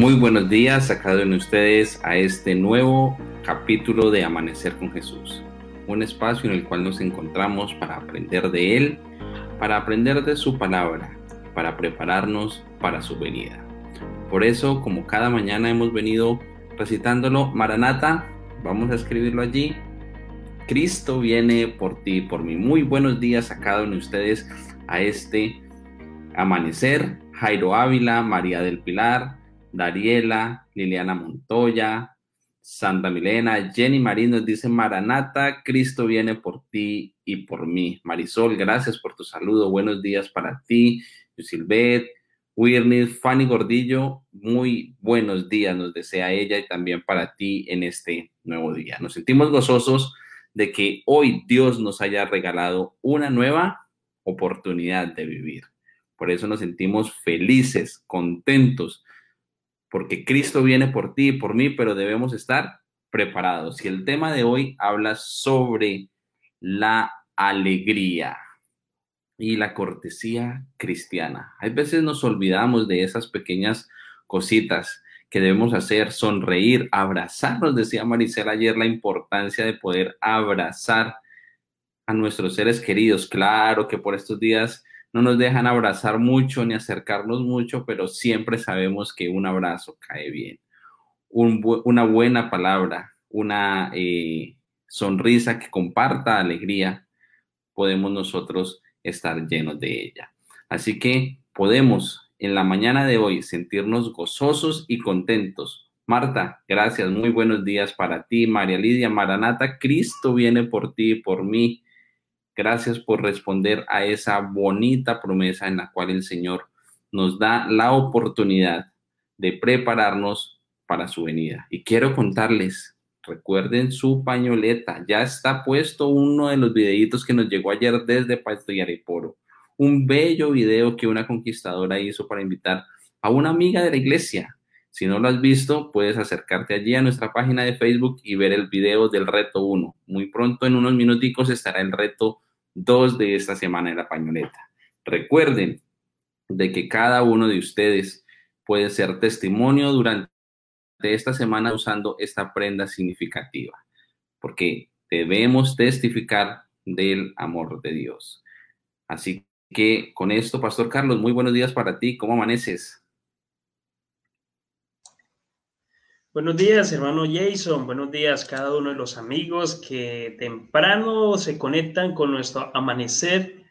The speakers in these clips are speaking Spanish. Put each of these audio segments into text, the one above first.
Muy buenos días a cada uno de ustedes a este nuevo capítulo de Amanecer con Jesús, un espacio en el cual nos encontramos para aprender de Él, para aprender de su palabra, para prepararnos para su venida. Por eso, como cada mañana hemos venido recitándolo, Maranata, vamos a escribirlo allí. Cristo viene por ti, por mí. Muy buenos días a cada uno de ustedes a este amanecer. Jairo Ávila, María del Pilar, Dariela, Liliana Montoya, Santa Milena, Jenny Marín nos dice, Maranata, Cristo viene por ti y por mí. Marisol, gracias por tu saludo, buenos días para ti. Yusilbet, Wirney, Fanny Gordillo, muy buenos días nos desea ella y también para ti en este nuevo día. Nos sentimos gozosos de que hoy Dios nos haya regalado una nueva oportunidad de vivir. Por eso nos sentimos felices, contentos porque Cristo viene por ti y por mí, pero debemos estar preparados. Y el tema de hoy habla sobre la alegría y la cortesía cristiana. Hay veces nos olvidamos de esas pequeñas cositas que debemos hacer, sonreír, abrazarnos, decía Maricela ayer, la importancia de poder abrazar a nuestros seres queridos. Claro que por estos días no nos dejan abrazar mucho ni acercarnos mucho, pero siempre sabemos que un abrazo cae bien. una buena palabra, una eh, sonrisa que comparta alegría, podemos nosotros estar llenos de ella. Así que podemos en la mañana de hoy sentirnos gozosos y contentos. Marta, gracias, muy buenos días para ti. María Lidia Maranata, Cristo viene por ti y por mí. Gracias por responder a esa bonita promesa en la cual el Señor nos da la oportunidad de prepararnos para su venida. Y quiero contarles, recuerden su pañoleta, ya está puesto uno de los videitos que nos llegó ayer desde Pasto y Areporo. Un bello video que una conquistadora hizo para invitar a una amiga de la iglesia. Si no lo has visto, puedes acercarte allí a nuestra página de Facebook y ver el video del reto 1. Muy pronto, en unos minuticos, estará el reto dos de esta semana en la pañoleta. Recuerden de que cada uno de ustedes puede ser testimonio durante esta semana usando esta prenda significativa, porque debemos testificar del amor de Dios. Así que con esto, Pastor Carlos, muy buenos días para ti. ¿Cómo amaneces? Buenos días, hermano Jason. Buenos días cada uno de los amigos que temprano se conectan con nuestro amanecer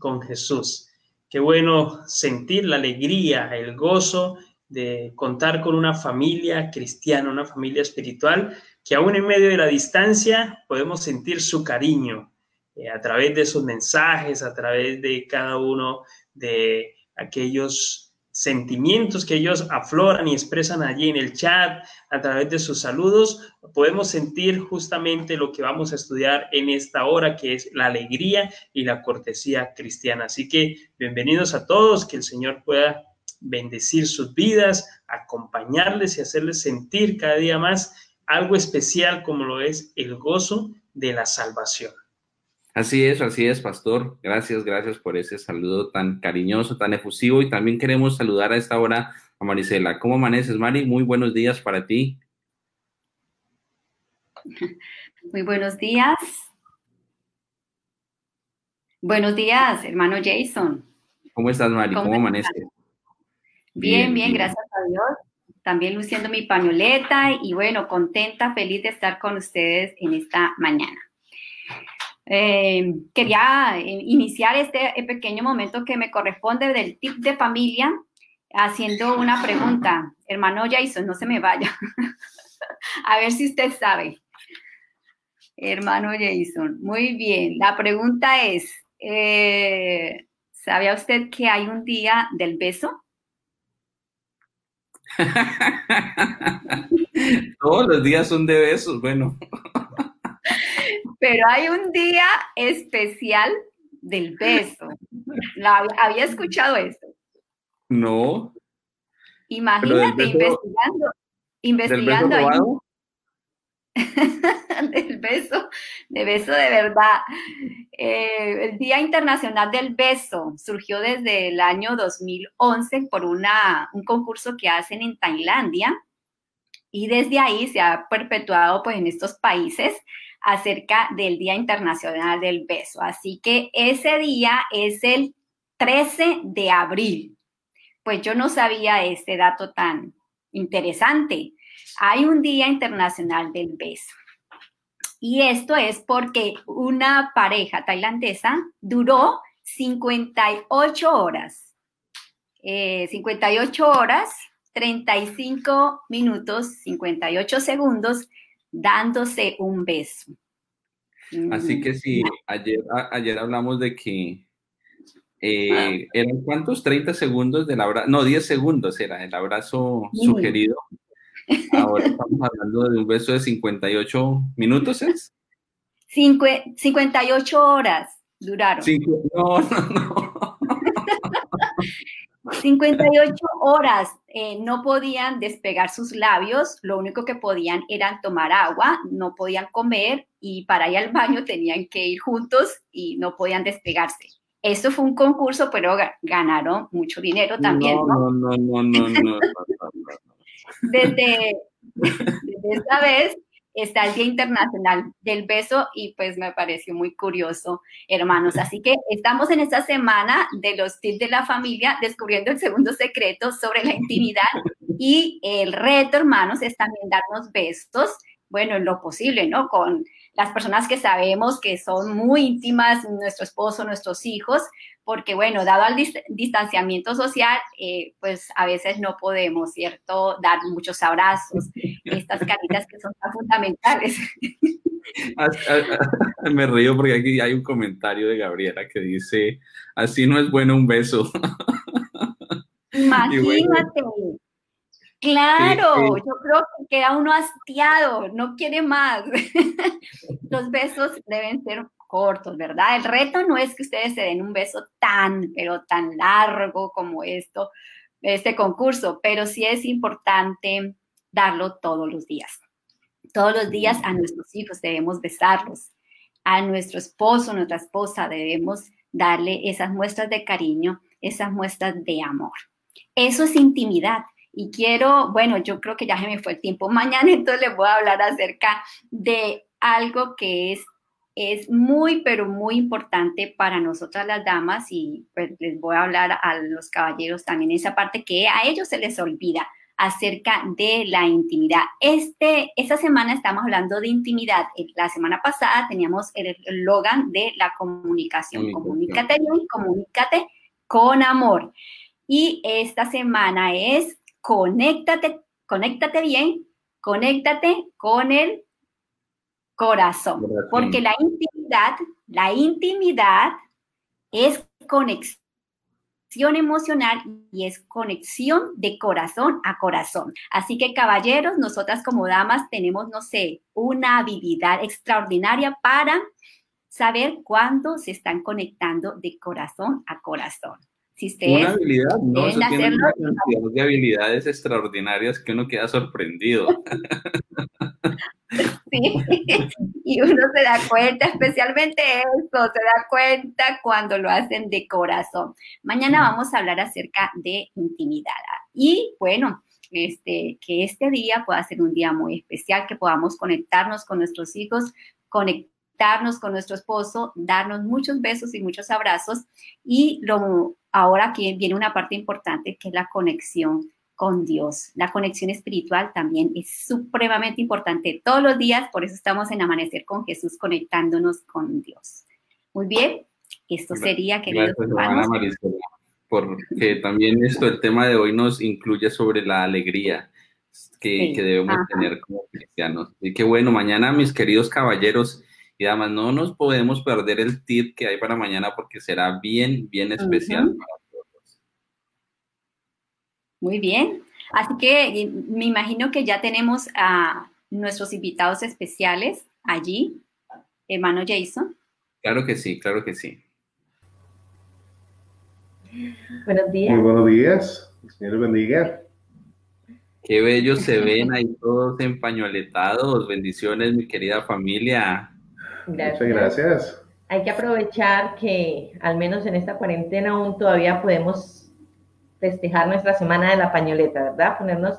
con Jesús. Qué bueno sentir la alegría, el gozo de contar con una familia cristiana, una familia espiritual, que aún en medio de la distancia podemos sentir su cariño eh, a través de sus mensajes, a través de cada uno de aquellos sentimientos que ellos afloran y expresan allí en el chat, a través de sus saludos, podemos sentir justamente lo que vamos a estudiar en esta hora, que es la alegría y la cortesía cristiana. Así que bienvenidos a todos, que el Señor pueda bendecir sus vidas, acompañarles y hacerles sentir cada día más algo especial como lo es el gozo de la salvación. Así es, así es, pastor. Gracias, gracias por ese saludo tan cariñoso, tan efusivo. Y también queremos saludar a esta hora a Marisela. ¿Cómo amaneces, Mari? Muy buenos días para ti. Muy buenos días. Buenos días, hermano Jason. ¿Cómo estás, Mari? ¿Cómo, amaneces? Bien, bien, bien, gracias a Dios. También luciendo mi pañoleta y bueno, contenta, feliz de estar con ustedes en esta mañana. Eh, quería eh, iniciar este eh, pequeño momento que me corresponde del tip de familia haciendo una pregunta. Hermano Jason, no se me vaya. A ver si usted sabe. Hermano Jason, muy bien. La pregunta es, ¿sabía usted que hay un día del beso? Todos los días son de besos, bueno. Pero hay un día especial del beso. ¿Había escuchado esto? No. Imagínate investigando, investigando del beso, de beso de verdad. Eh, el Día Internacional del Beso surgió desde el año 2011 por una, un concurso que hacen en Tailandia y desde ahí se ha perpetuado pues en estos países acerca del Día Internacional del Beso. Así que ese día es el 13 de abril. Pues yo no sabía este dato tan interesante. Hay un Día Internacional del Beso. Y esto es porque una pareja tailandesa duró 58 horas. 58 eh, horas, 35 minutos, 58 segundos dándose un beso. Así que sí, ayer, ayer hablamos de que eh, eran cuántos, 30 segundos del abrazo, no, 10 segundos era el abrazo sugerido. Ahora estamos hablando de un beso de 58 minutos, ¿es? 58 horas duraron. no, no, no. 58 horas eh, no podían despegar sus labios, lo único que podían era tomar agua, no podían comer y para ir al baño tenían que ir juntos y no podían despegarse. Esto fue un concurso, pero ganaron mucho dinero también. No, no, no, no, no. no, desde, desde esta vez está el Día Internacional del Beso y pues me pareció muy curioso, hermanos. Así que estamos en esta semana de los tips de la familia descubriendo el segundo secreto sobre la intimidad y el reto, hermanos, es también darnos besos, bueno, en lo posible, ¿no? Con las personas que sabemos que son muy íntimas, nuestro esposo, nuestros hijos, porque bueno, dado al distanciamiento social, eh, pues a veces no podemos, ¿cierto? Dar muchos abrazos, estas caritas que son tan fundamentales. Me río porque aquí hay un comentario de Gabriela que dice, así no es bueno un beso. Imagínate. Claro, yo creo que queda uno hastiado, no quiere más. Los besos deben ser cortos, ¿verdad? El reto no es que ustedes se den un beso tan, pero tan largo como esto, este concurso, pero sí es importante darlo todos los días. Todos los días a nuestros hijos debemos besarlos, a nuestro esposo, nuestra esposa debemos darle esas muestras de cariño, esas muestras de amor. Eso es intimidad. Y quiero, bueno, yo creo que ya se me fue el tiempo. Mañana entonces les voy a hablar acerca de algo que es, es muy, pero muy importante para nosotras las damas y pues les voy a hablar a los caballeros también esa parte que a ellos se les olvida acerca de la intimidad. Este, esta semana estamos hablando de intimidad. La semana pasada teníamos el eslogan de la comunicación. Comunícate bien, comunícate con amor. Y esta semana es conéctate, conéctate bien, conéctate con el corazón, porque la intimidad, la intimidad es conexión emocional y es conexión de corazón a corazón. Así que caballeros, nosotras como damas tenemos, no sé, una habilidad extraordinaria para saber cuándo se están conectando de corazón a corazón una habilidad, no, eso tiene una cantidad de habilidades extraordinarias que uno queda sorprendido. Sí, y uno se da cuenta, especialmente eso, se da cuenta cuando lo hacen de corazón. Mañana vamos a hablar acerca de intimidad. Y bueno, este, que este día pueda ser un día muy especial, que podamos conectarnos con nuestros hijos, conectarnos con nuestro esposo, darnos muchos besos y muchos abrazos. Y lo ahora aquí viene una parte importante que es la conexión con Dios. La conexión espiritual también es supremamente importante todos los días, por eso estamos en Amanecer con Jesús conectándonos con Dios. Muy bien, esto sería, hermanos. porque también esto, el tema de hoy nos incluye sobre la alegría que, debemos tener como cristianos. Y qué bueno, mañana mis queridos caballeros, y además no nos podemos perder el tip que hay para mañana porque será bien, bien especial para todos. Muy bien. Así que me imagino que ya tenemos a nuestros invitados especiales allí, hermano Jason. Claro que sí, claro que sí. Buenos días. Muy buenos días. Señor bendiga. Qué bellos se ven ahí todos empañoletados. Bendiciones, mi querida familia. Muchas gracias. Hay que aprovechar que al menos en esta cuarentena aún todavía podemos festejar nuestra semana de la pañoleta, ¿verdad? Ponernos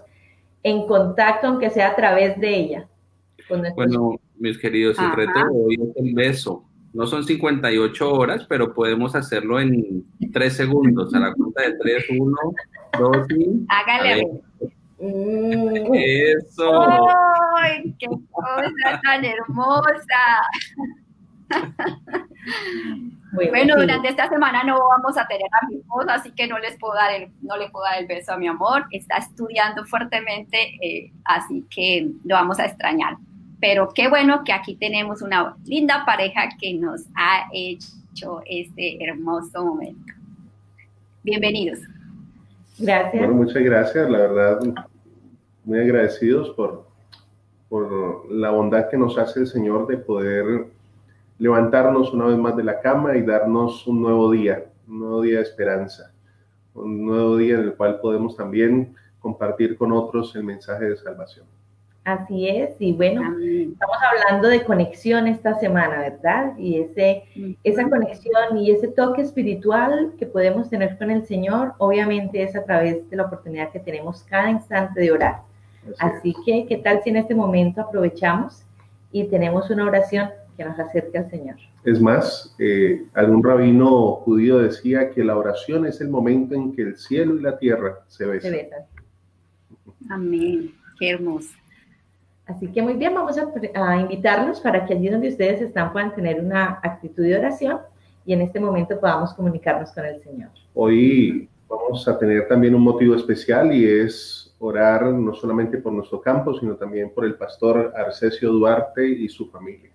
en contacto, aunque sea a través de ella. Bueno, mis queridos, el reto hoy es el beso. No son 58 horas, pero podemos hacerlo en 3 segundos. A la cuenta de 3, 1, 2 y... Hágale. Mm. Eso. ¡Ay, qué cosa tan hermosa! Bueno, durante esta semana no vamos a tener a mi esposa, así que no les puedo dar el, no le puedo dar el beso a mi amor. Está estudiando fuertemente, eh, así que lo vamos a extrañar. Pero qué bueno que aquí tenemos una linda pareja que nos ha hecho este hermoso momento. Bienvenidos. Gracias. Bueno, muchas gracias, la verdad, muy agradecidos por, por la bondad que nos hace el Señor de poder levantarnos una vez más de la cama y darnos un nuevo día, un nuevo día de esperanza, un nuevo día en el cual podemos también compartir con otros el mensaje de salvación. Así es, y bueno, estamos hablando de conexión esta semana, ¿verdad? Y ese, esa conexión y ese toque espiritual que podemos tener con el Señor, obviamente es a través de la oportunidad que tenemos cada instante de orar. Así, Así que, ¿qué tal si en este momento aprovechamos y tenemos una oración que nos acerque al Señor. Es más, eh, algún rabino judío decía que la oración es el momento en que el cielo y la tierra se besan. Amén. Qué hermoso. Así que muy bien, vamos a, a, invitarlos para que allí donde ustedes están puedan tener una actitud de oración y en este momento podamos comunicarnos con el Señor. Hoy vamos a tener también un motivo especial y es orar no solamente por nuestro campo, sino también por el pastor Arcesio Duarte y su familia.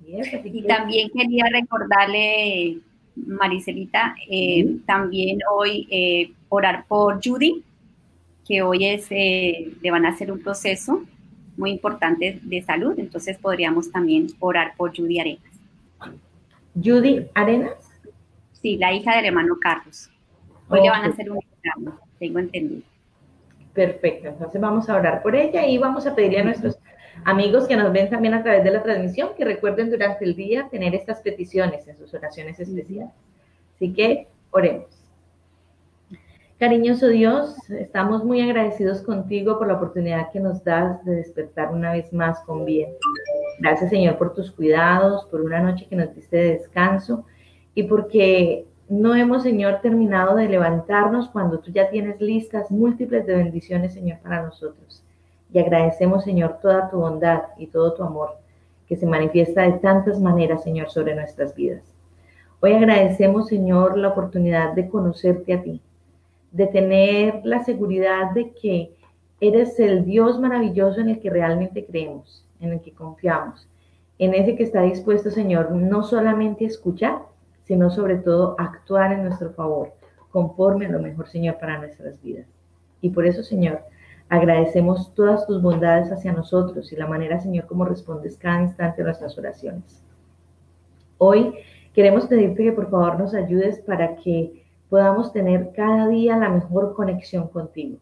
Y también quería recordarle, Maricelita, eh, también hoy eh, orar por Judy, que hoy es, eh, le van a hacer un proceso muy importante de salud, entonces podríamos también orar por Judy Arenas. ¿Judy Arenas? Sí, la hija del hermano Carlos. Hoy le van a hacer un examen, tengo entendido. Perfecto, entonces vamos a orar por ella y vamos a pedirle a nuestros Amigos que nos ven también a través de la transmisión, que recuerden durante el día tener estas peticiones en sus oraciones especiales. Así que oremos. Cariñoso Dios, estamos muy agradecidos contigo por la oportunidad que nos das de despertar una vez más con bien. Gracias Señor por tus cuidados, por una noche que nos diste de descanso y porque no hemos Señor terminado de levantarnos cuando tú ya tienes listas múltiples de bendiciones Señor para nosotros y agradecemos, Señor, toda tu bondad y todo tu amor que se manifiesta de tantas maneras, Señor, sobre nuestras vidas. Hoy agradecemos, Señor, la oportunidad de conocerte a ti, de tener la seguridad de que eres el Dios maravilloso en el que realmente creemos, en el que confiamos, en ese que está dispuesto, Señor, no solamente a escuchar, sino sobre todo actuar en nuestro favor, conforme a lo mejor, Señor, para nuestras vidas. Y por eso, Señor, Agradecemos todas tus bondades hacia nosotros y la manera, Señor, como respondes cada instante a nuestras oraciones. Hoy queremos pedirte que por favor nos ayudes para que podamos tener cada día la mejor conexión contigo.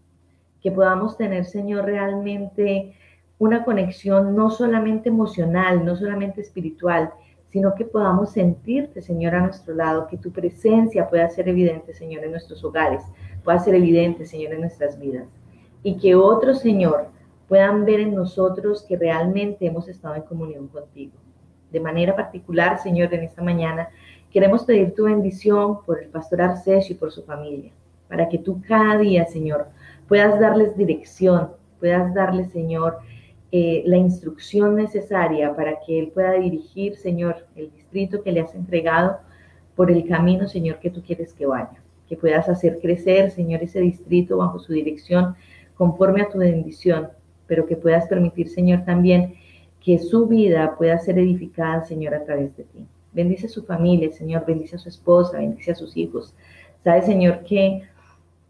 Que podamos tener, Señor, realmente una conexión no solamente emocional, no solamente espiritual, sino que podamos sentirte, Señor, a nuestro lado, que tu presencia pueda ser evidente, Señor, en nuestros hogares, pueda ser evidente, Señor, en nuestras vidas y que otros, Señor, puedan ver en nosotros que realmente hemos estado en comunión contigo. De manera particular, Señor, en esta mañana queremos pedir tu bendición por el pastor Arcesio y por su familia, para que tú cada día, Señor, puedas darles dirección, puedas darles, Señor, eh, la instrucción necesaria para que él pueda dirigir, Señor, el distrito que le has entregado por el camino, Señor, que tú quieres que vaya. Que puedas hacer crecer, Señor, ese distrito bajo su dirección conforme a tu bendición, pero que puedas permitir, Señor, también que su vida pueda ser edificada, Señor, a través de ti. Bendice a su familia, Señor, bendice a su esposa, bendice a sus hijos. Sabe, Señor, que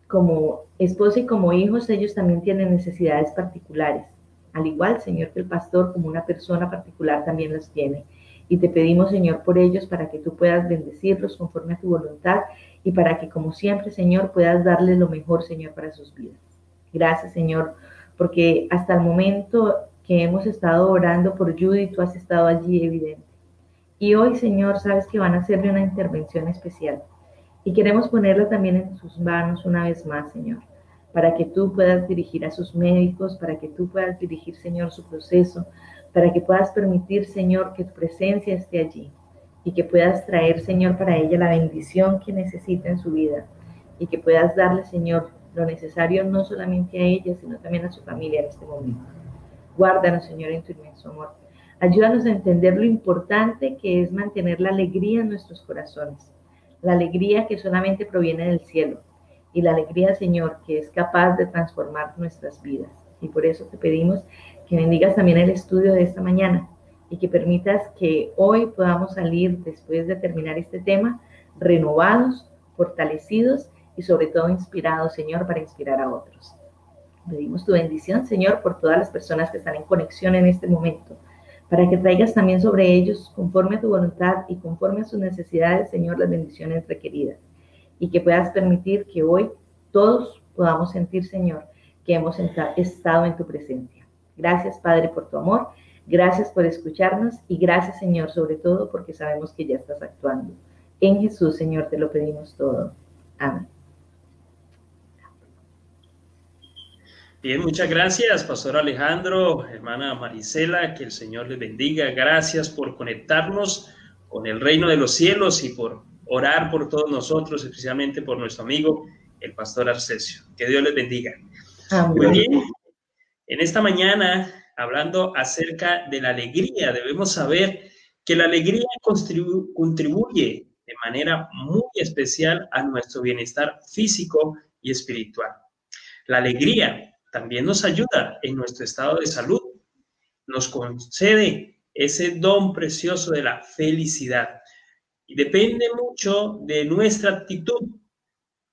como esposa y como hijos, ellos también tienen necesidades particulares. Al igual, Señor, que el pastor como una persona particular también las tiene. Y te pedimos, Señor, por ellos para que tú puedas bendecirlos conforme a tu voluntad y para que, como siempre, Señor, puedas darles lo mejor, Señor, para sus vidas. Gracias, Señor, porque hasta el momento que hemos estado orando por Judy, tú has estado allí evidente. Y hoy, Señor, sabes que van a hacerle una intervención especial. Y queremos ponerla también en sus manos una vez más, Señor, para que tú puedas dirigir a sus médicos, para que tú puedas dirigir, Señor, su proceso, para que puedas permitir, Señor, que tu presencia esté allí y que puedas traer, Señor, para ella la bendición que necesita en su vida y que puedas darle, Señor, lo necesario no solamente a ella, sino también a su familia en este momento. Guárdanos, Señor, en tu inmenso amor. Ayúdanos a entender lo importante que es mantener la alegría en nuestros corazones, la alegría que solamente proviene del cielo y la alegría, Señor, que es capaz de transformar nuestras vidas. Y por eso te pedimos que bendigas también el estudio de esta mañana y que permitas que hoy podamos salir, después de terminar este tema, renovados, fortalecidos y sobre todo inspirados, Señor, para inspirar a otros. Pedimos tu bendición, Señor, por todas las personas que están en conexión en este momento, para que traigas también sobre ellos, conforme a tu voluntad y conforme a sus necesidades, Señor, las bendiciones requeridas. Y que puedas permitir que hoy todos podamos sentir, Señor, que hemos estado en tu presencia. Gracias, Padre, por tu amor. Gracias por escucharnos y gracias, Señor, sobre todo porque sabemos que ya estás actuando. En Jesús, Señor, te lo pedimos todo. Amén. Bien, muchas gracias, Pastor Alejandro, hermana Marisela, que el Señor les bendiga. Gracias por conectarnos con el reino de los cielos y por orar por todos nosotros, especialmente por nuestro amigo, el Pastor Arcesio. Que Dios les bendiga. Muy bien, en esta mañana, hablando acerca de la alegría, debemos saber que la alegría contribuye de manera muy especial a nuestro bienestar físico y espiritual. La alegría también nos ayuda en nuestro estado de salud, nos concede ese don precioso de la felicidad. Depende mucho de nuestra actitud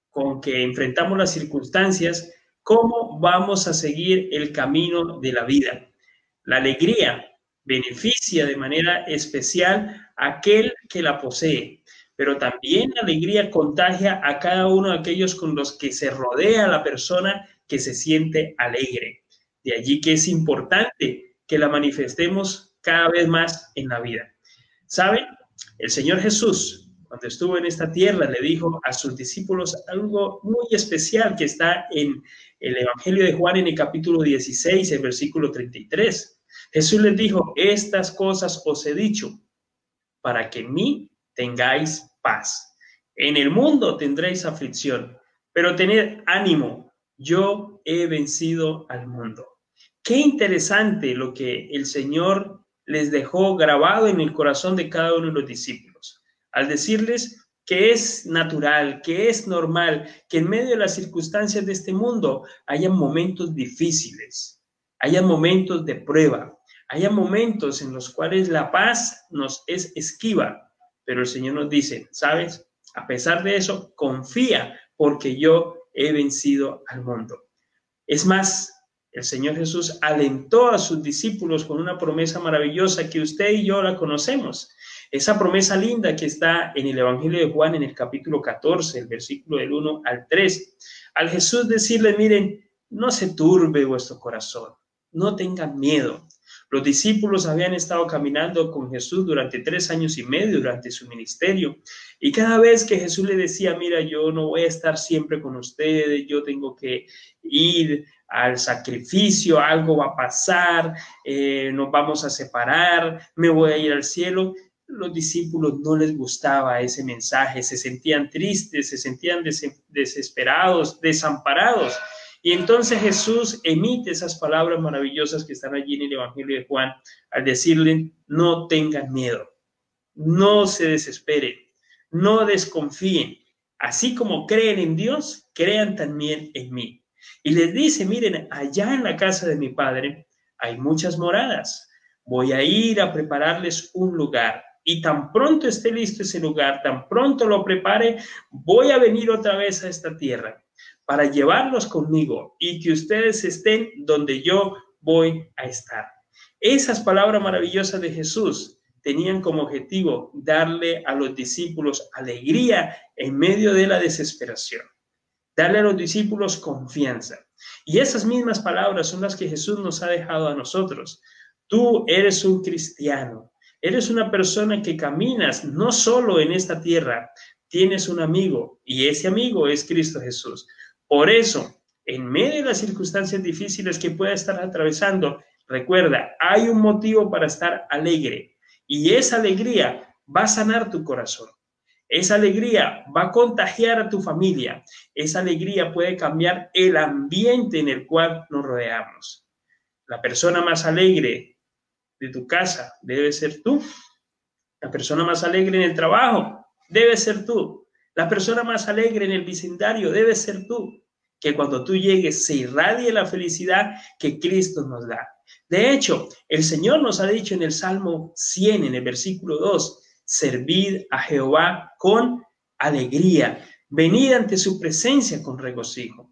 con que enfrentamos las circunstancias, cómo vamos a seguir el camino de la vida. La alegría beneficia de manera especial a aquel que la posee, pero también la alegría contagia a cada uno de aquellos con los que se rodea la persona que se siente alegre. De allí que es importante que la manifestemos cada vez más en la vida. ¿Saben? El Señor Jesús, cuando estuvo en esta tierra, le dijo a sus discípulos algo muy especial que está en el Evangelio de Juan en el capítulo 16, el versículo 33. Jesús les dijo, estas cosas os he dicho para que en mí tengáis paz. En el mundo tendréis aflicción, pero tened ánimo, yo he vencido al mundo. Qué interesante lo que el Señor les dejó grabado en el corazón de cada uno de los discípulos, al decirles que es natural, que es normal, que en medio de las circunstancias de este mundo haya momentos difíciles, haya momentos de prueba, haya momentos en los cuales la paz nos es esquiva, pero el Señor nos dice, ¿sabes? A pesar de eso, confía porque yo he vencido al mundo. Es más, el Señor Jesús alentó a sus discípulos con una promesa maravillosa que usted y yo la conocemos. Esa promesa linda que está en el Evangelio de Juan en el capítulo 14, el versículo del 1 al 3. Al Jesús decirle, miren, no se turbe vuestro corazón, no tengan miedo. Los discípulos habían estado caminando con Jesús durante tres años y medio durante su ministerio. Y cada vez que Jesús le decía, mira, yo no voy a estar siempre con ustedes, yo tengo que ir al sacrificio, algo va a pasar, eh, nos vamos a separar, me voy a ir al cielo. Los discípulos no les gustaba ese mensaje, se sentían tristes, se sentían desesperados, desamparados. Y entonces Jesús emite esas palabras maravillosas que están allí en el Evangelio de Juan al decirle, no tengan miedo, no se desesperen, no desconfíen. Así como creen en Dios, crean también en mí. Y les dice, miren, allá en la casa de mi Padre hay muchas moradas. Voy a ir a prepararles un lugar. Y tan pronto esté listo ese lugar, tan pronto lo prepare, voy a venir otra vez a esta tierra para llevarlos conmigo y que ustedes estén donde yo voy a estar. Esas palabras maravillosas de Jesús tenían como objetivo darle a los discípulos alegría en medio de la desesperación, darle a los discípulos confianza. Y esas mismas palabras son las que Jesús nos ha dejado a nosotros. Tú eres un cristiano, eres una persona que caminas no solo en esta tierra, tienes un amigo y ese amigo es Cristo Jesús. Por eso, en medio de las circunstancias difíciles que pueda estar atravesando, recuerda, hay un motivo para estar alegre y esa alegría va a sanar tu corazón. Esa alegría va a contagiar a tu familia. Esa alegría puede cambiar el ambiente en el cual nos rodeamos. La persona más alegre de tu casa debe ser tú. La persona más alegre en el trabajo debe ser tú. La persona más alegre en el vecindario debe ser tú. Que cuando tú llegues se irradie la felicidad que Cristo nos da. De hecho, el Señor nos ha dicho en el Salmo 100, en el versículo 2, servid a Jehová con alegría, venid ante su presencia con regocijo.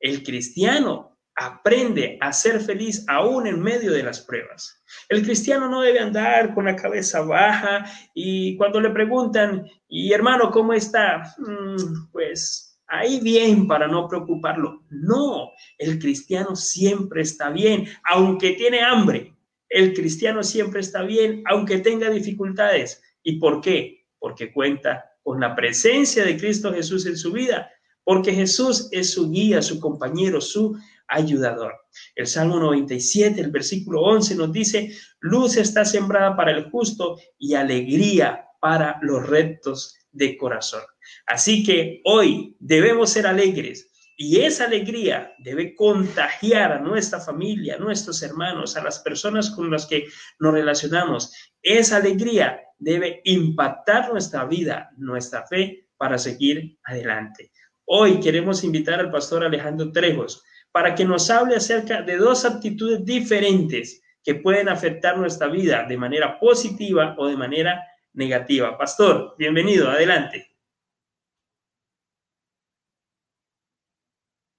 El cristiano aprende a ser feliz aún en medio de las pruebas. El cristiano no debe andar con la cabeza baja y cuando le preguntan, y hermano, ¿cómo está? Mm, pues ahí bien para no preocuparlo. No, el cristiano siempre está bien, aunque tiene hambre. El cristiano siempre está bien, aunque tenga dificultades. ¿Y por qué? Porque cuenta con la presencia de Cristo Jesús en su vida, porque Jesús es su guía, su compañero, su ayudador. El Salmo 97, el versículo 11 nos dice, luz está sembrada para el justo y alegría para los rectos de corazón. Así que hoy debemos ser alegres y esa alegría debe contagiar a nuestra familia, a nuestros hermanos, a las personas con las que nos relacionamos. Esa alegría debe impactar nuestra vida, nuestra fe para seguir adelante. Hoy queremos invitar al pastor Alejandro Trejos para que nos hable acerca de dos actitudes diferentes que pueden afectar nuestra vida de manera positiva o de manera negativa. Pastor, bienvenido, adelante.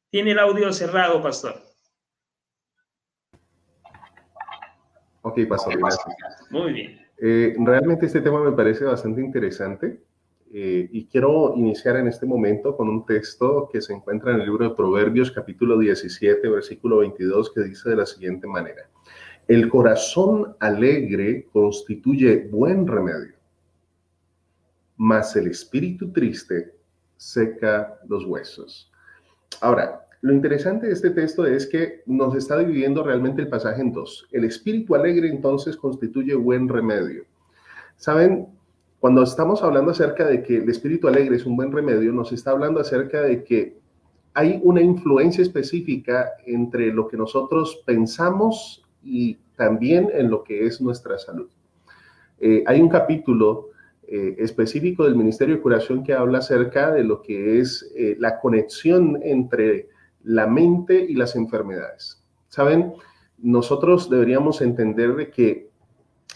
Tiene el audio cerrado, pastor. Ok, pastor, gracias. Muy bien. Eh, realmente este tema me parece bastante interesante eh, y quiero iniciar en este momento con un texto que se encuentra en el libro de Proverbios capítulo 17, versículo 22, que dice de la siguiente manera. El corazón alegre constituye buen remedio, mas el espíritu triste seca los huesos. Ahora, lo interesante de este texto es que nos está dividiendo realmente el pasaje en dos. El espíritu alegre entonces constituye buen remedio. Saben, cuando estamos hablando acerca de que el espíritu alegre es un buen remedio, nos está hablando acerca de que hay una influencia específica entre lo que nosotros pensamos y también en lo que es nuestra salud. Eh, hay un capítulo eh, específico del Ministerio de Curación que habla acerca de lo que es eh, la conexión entre la mente y las enfermedades. Saben, nosotros deberíamos entender de que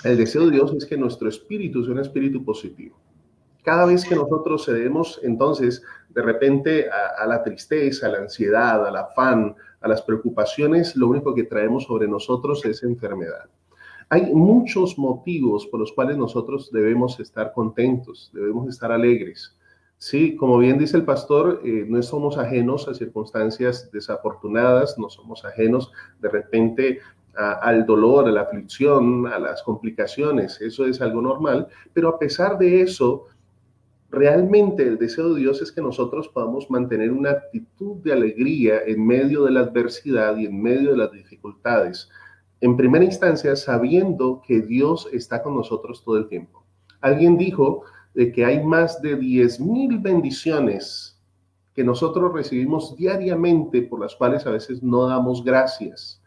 el deseo de Dios es que nuestro espíritu sea un espíritu positivo. Cada vez que nosotros cedemos entonces de repente a, la tristeza, a la ansiedad, al afán, a las preocupaciones, lo único que traemos sobre nosotros es enfermedad. Hay muchos motivos por los cuales nosotros debemos estar contentos, debemos estar alegres. Sí, como bien dice el pastor, eh, no somos ajenos a circunstancias desafortunadas, no somos ajenos de repente al dolor, a la aflicción, a las complicaciones, eso es algo normal, pero a pesar de eso, realmente el deseo de Dios es que nosotros podamos mantener una actitud de alegría en medio de la adversidad y en medio de las dificultades. En primera instancia, sabiendo que Dios está con nosotros todo el tiempo. Alguien dijo de que hay más de 10 mil bendiciones que nosotros recibimos diariamente por las cuales a veces no damos gracias.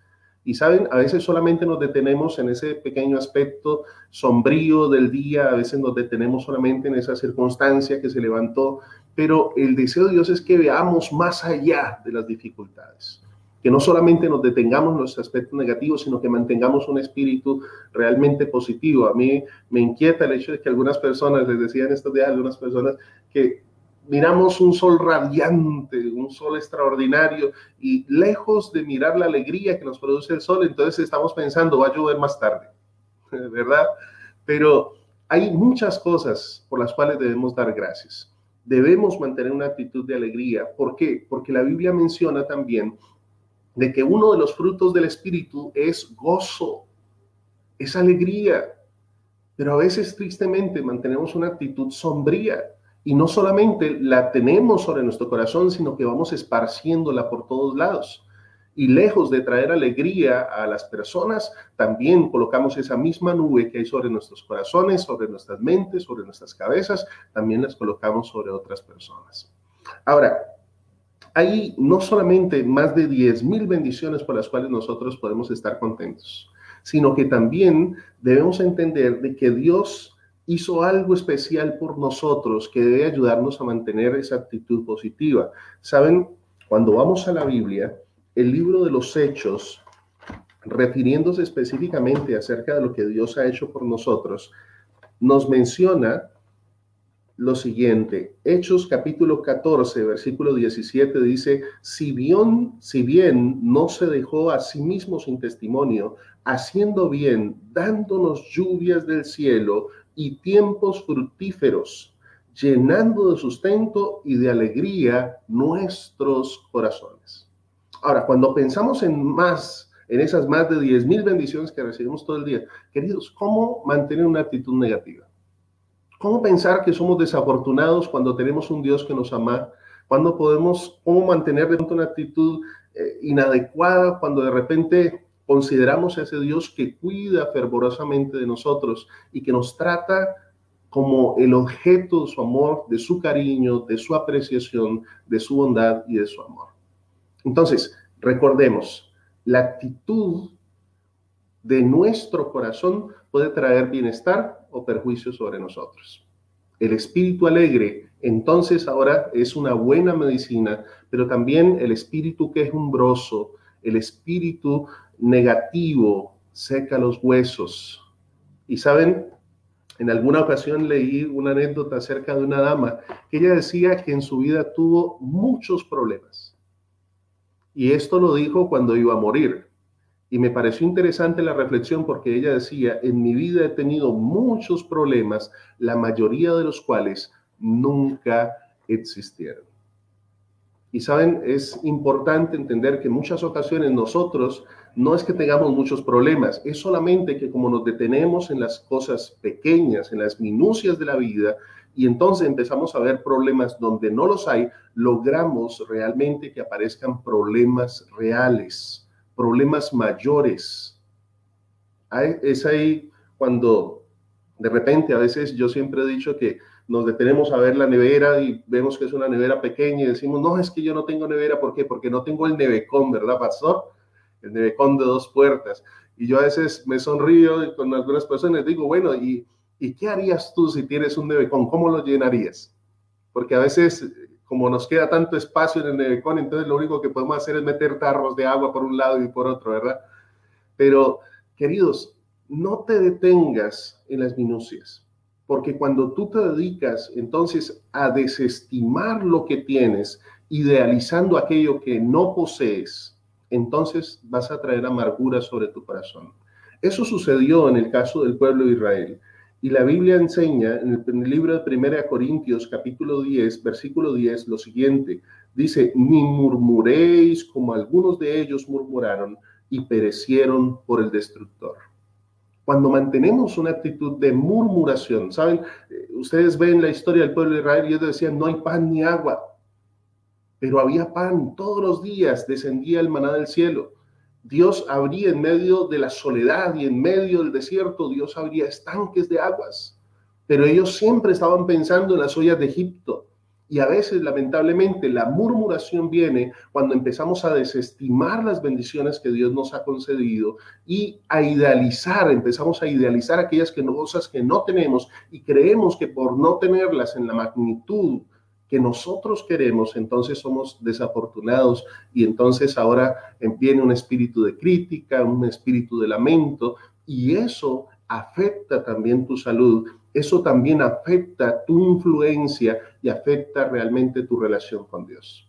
Y saben, a veces solamente nos detenemos en ese pequeño aspecto sombrío del día, a veces nos detenemos solamente en esa circunstancia que se levantó, pero el deseo de Dios es que veamos más allá de las dificultades, que no solamente nos detengamos en los aspectos negativos, sino que mantengamos un espíritu realmente positivo. A mí me inquieta el hecho de que algunas personas, les decía en estos días algunas personas, que miramos un sol radiante, un sol extraordinario, y lejos de mirar la alegría que nos produce el sol, entonces estamos pensando, va a llover más tarde, ¿verdad? Pero hay muchas cosas por las cuales debemos dar gracias. Debemos mantener una actitud de alegría. ¿Por qué? Porque la Biblia menciona también de que uno de los frutos del Espíritu es gozo, es alegría, pero a veces tristemente mantenemos una actitud sombría y no solamente la tenemos sobre nuestro corazón, sino que vamos esparciéndola por todos lados. Y lejos de traer alegría a las personas, también colocamos esa misma nube que hay sobre nuestros corazones, sobre nuestras mentes, sobre nuestras cabezas, también las colocamos sobre otras personas. Ahora, hay no solamente más de 10 mil bendiciones por las cuales nosotros podemos estar contentos, sino que también debemos entender de que Dios hizo algo especial por nosotros que debe ayudarnos a mantener esa actitud positiva. Saben, cuando vamos a la Biblia, el libro de los Hechos, refiriéndose específicamente acerca de lo que Dios ha hecho por nosotros, nos menciona lo siguiente. Hechos capítulo 14, versículo 17 dice, si bien, si bien no se dejó a sí mismo sin testimonio, haciendo bien, dándonos lluvias del cielo y tiempos fructíferos, llenando de sustento y de alegría nuestros corazones. Ahora, cuando pensamos en más, en esas más de 10 mil bendiciones que recibimos todo el día, queridos, ¿cómo mantener una actitud negativa? ¿Cómo pensar que somos desafortunados cuando tenemos un Dios que nos ama? ¿Cuándo podemos, cómo mantener de una actitud eh, inadecuada cuando de repente consideramos a ese Dios que cuida fervorosamente de nosotros y que nos trata como el objeto de su amor, de su cariño, de su apreciación, de su bondad y de su amor. Entonces, recordemos, la actitud de nuestro corazón puede traer bienestar o perjuicio sobre nosotros. El espíritu alegre, entonces ahora es una buena medicina, pero también el espíritu que es umbroso, el espíritu negativo seca los huesos. Y saben, en alguna ocasión leí una anécdota acerca de una dama que ella decía que en su vida tuvo muchos problemas. Y esto lo dijo cuando iba a morir. Y me pareció interesante la reflexión porque ella decía, en mi vida he tenido muchos problemas, la mayoría de los cuales nunca existieron. Y saben, es importante entender que en muchas ocasiones nosotros no es que tengamos muchos problemas, es solamente que como nos detenemos en las cosas pequeñas, en las minucias de la vida, y entonces empezamos a ver problemas donde no los hay, logramos realmente que aparezcan problemas reales, problemas mayores. Es ahí cuando de repente, a veces yo siempre he dicho que nos detenemos a ver la nevera y vemos que es una nevera pequeña y decimos, no, es que yo no tengo nevera, ¿por qué? Porque no tengo el nevecón, ¿verdad, pastor? el nevecón de dos puertas. Y yo a veces me sonrío y con algunas personas digo, bueno, ¿y, ¿y qué harías tú si tienes un nevecón? ¿Cómo lo llenarías? Porque a veces, como nos queda tanto espacio en el nevecón, entonces lo único que podemos hacer es meter tarros de agua por un lado y por otro, ¿verdad? Pero, queridos, no te detengas en las minucias, porque cuando tú te dedicas entonces a desestimar lo que tienes, idealizando aquello que no posees, entonces vas a traer amargura sobre tu corazón. Eso sucedió en el caso del pueblo de Israel. Y la Biblia enseña en el, libro de 1 Corintios capítulo 10, versículo 10, lo siguiente. Dice, ni murmuréis como algunos de ellos murmuraron y perecieron por el destructor. Cuando mantenemos una actitud de murmuración, ¿saben? Eh, ustedes ven la historia del pueblo de Israel y ellos decían, no hay pan ni agua pero había pan todos los días, descendía el maná del cielo. Dios abría en medio de la soledad y en medio del desierto, Dios abría estanques de aguas. Pero ellos siempre estaban pensando en las ollas de Egipto. Y a veces, lamentablemente, la murmuración viene cuando empezamos a desestimar las bendiciones que Dios nos ha concedido y a idealizar, empezamos a idealizar aquellas cosas que no tenemos y creemos que por no tenerlas en la magnitud que nosotros queremos, entonces somos desafortunados. Y entonces ahora viene un espíritu de crítica, un espíritu de lamento y eso afecta también tu salud, eso también afecta tu influencia y afecta realmente tu relación con Dios.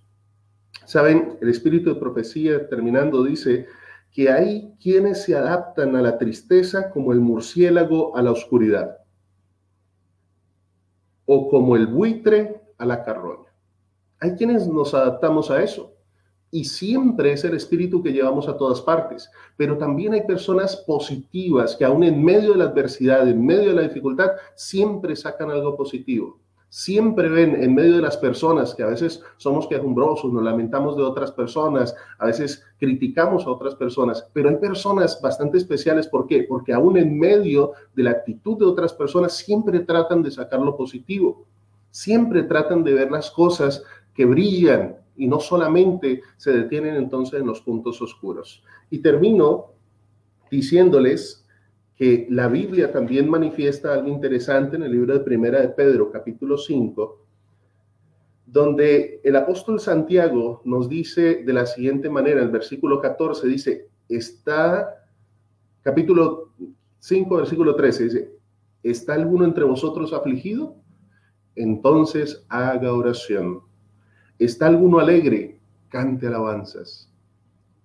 Saben, el espíritu de profecía terminando dice que hay quienes se adaptan a la tristeza como el murciélago a la oscuridad o como el buitre a la carroña. Hay quienes nos adaptamos a eso. y siempre es el espíritu que llevamos a todas partes. Pero también hay personas positivas que aún en medio de la adversidad, en medio de la dificultad, siempre sacan algo positivo. Siempre ven en medio de las personas que a veces somos quejumbrosos, nos lamentamos de otras personas, a veces criticamos a otras personas, pero hay personas bastante especiales. ¿Por qué? Porque aún en medio de la actitud de otras personas siempre tratan de sacar lo positivo. Siempre tratan de ver las cosas que brillan, y no solamente se detienen entonces en los puntos oscuros. Y termino diciéndoles que la Biblia también manifiesta algo interesante en el libro de Primera de Pedro, capítulo 5, donde el apóstol Santiago nos dice de la siguiente manera, el versículo 14 dice, está, capítulo 5, versículo 13, dice, ¿está alguno entre vosotros afligido? Entonces haga oración ¿Está alguno alegre? Cante alabanzas.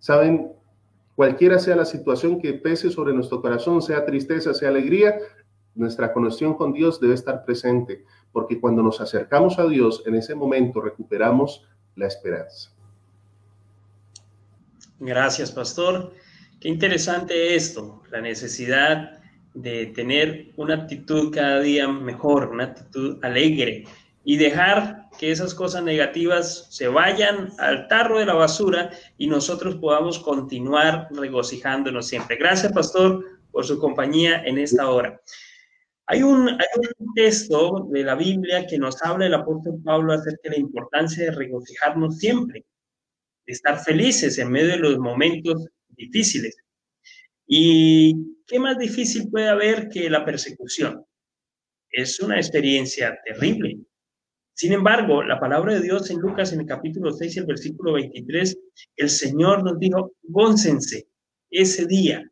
Saben, cualquiera sea la situación que pese sobre nuestro corazón, sea tristeza, sea alegría, nuestra conexión con Dios debe estar presente, porque cuando nos acercamos a Dios, en ese momento recuperamos la esperanza. Gracias, pastor. Qué interesante esto, la necesidad de tener una actitud cada día mejor, una actitud alegre, y dejar que esas cosas negativas se vayan al tarro de la basura y nosotros podamos continuar regocijándonos siempre. Gracias, pastor, por su compañía en esta hora. Hay un, hay un texto de la Biblia que nos habla el apóstol Pablo acerca de la importancia de regocijarnos siempre, de estar felices en medio de los momentos difíciles. ¿Y qué más difícil puede haber que la persecución? Es una experiencia terrible sin embargo, la palabra de Dios en Lucas en el capítulo 6, el versículo 23, el Señor nos dijo, góncense ese día,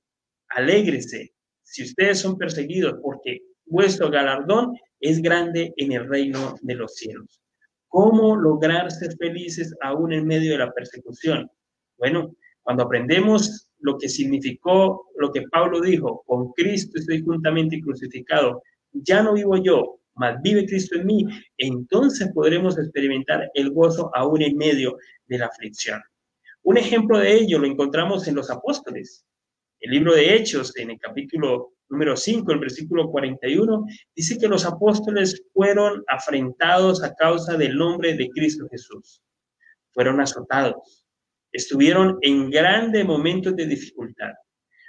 alégrese si ustedes son perseguidos, porque vuestro galardón es grande en el reino de los cielos. ¿Cómo lograr ser felices aún en medio de la persecución? Bueno, cuando aprendemos lo que significó lo que Pablo dijo, con Cristo estoy juntamente crucificado, ya no vivo yo, más vive Cristo en mí, entonces podremos experimentar el gozo aún en medio de la aflicción. Un ejemplo de ello lo encontramos en los apóstoles. El libro de Hechos, en el capítulo número 5, el versículo 41, dice que los apóstoles fueron afrentados a causa del nombre de Cristo Jesús. Fueron azotados. Estuvieron en grandes momentos de dificultad.